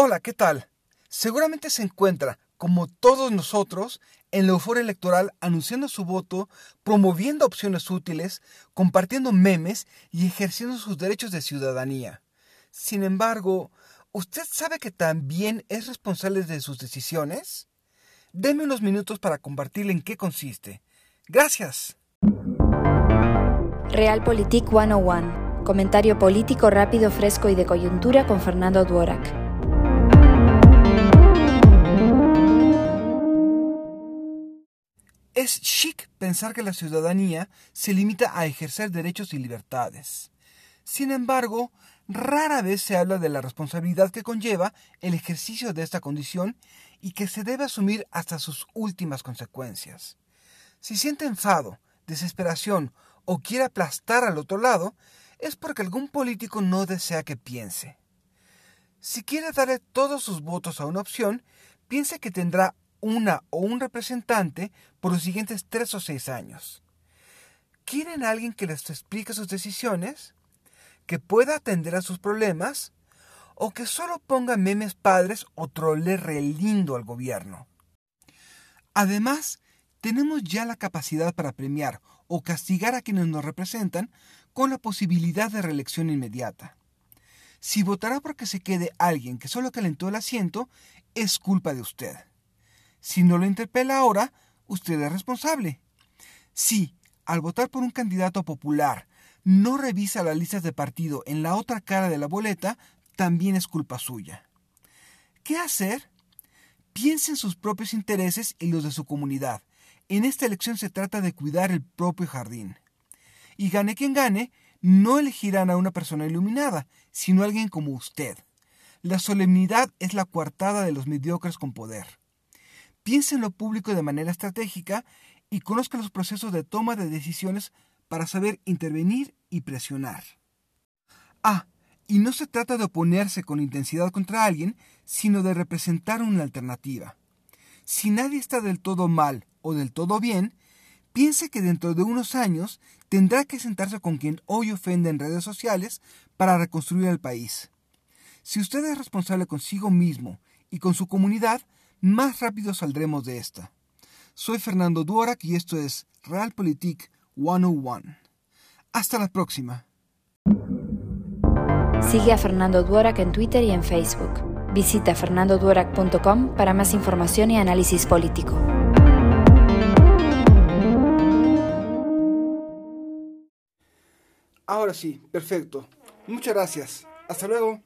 Hola, ¿qué tal? Seguramente se encuentra, como todos nosotros, en la euforia electoral anunciando su voto, promoviendo opciones útiles, compartiendo memes y ejerciendo sus derechos de ciudadanía. Sin embargo, ¿usted sabe que también es responsable de sus decisiones? Deme unos minutos para compartirle en qué consiste. Gracias. Realpolitik 101. Comentario político rápido, fresco y de coyuntura con Fernando Duorak. Es chic pensar que la ciudadanía se limita a ejercer derechos y libertades. Sin embargo, rara vez se habla de la responsabilidad que conlleva el ejercicio de esta condición y que se debe asumir hasta sus últimas consecuencias. Si siente enfado, desesperación o quiere aplastar al otro lado, es porque algún político no desea que piense. Si quiere darle todos sus votos a una opción, piense que tendrá una o un representante por los siguientes tres o seis años. ¿Quieren alguien que les explique sus decisiones? ¿Que pueda atender a sus problemas? ¿O que solo ponga memes padres o trole re lindo al gobierno? Además, tenemos ya la capacidad para premiar o castigar a quienes nos representan con la posibilidad de reelección inmediata. Si votará porque se quede alguien que solo calentó el asiento, es culpa de usted. Si no lo interpela ahora, usted es responsable. Si, al votar por un candidato popular, no revisa las listas de partido en la otra cara de la boleta, también es culpa suya. ¿Qué hacer? Piense en sus propios intereses y los de su comunidad. En esta elección se trata de cuidar el propio jardín. Y gane quien gane, no elegirán a una persona iluminada, sino a alguien como usted. La solemnidad es la coartada de los mediocres con poder. Piense en lo público de manera estratégica y conozca los procesos de toma de decisiones para saber intervenir y presionar. Ah, y no se trata de oponerse con intensidad contra alguien, sino de representar una alternativa. Si nadie está del todo mal o del todo bien, piense que dentro de unos años tendrá que sentarse con quien hoy ofende en redes sociales para reconstruir el país. Si usted es responsable consigo mismo y con su comunidad, más rápido saldremos de esta. Soy Fernando Duorak y esto es Realpolitik 101. Hasta la próxima. Sigue a Fernando Duorak en Twitter y en Facebook. Visita fernandoduorak.com para más información y análisis político. Ahora sí, perfecto. Muchas gracias. Hasta luego.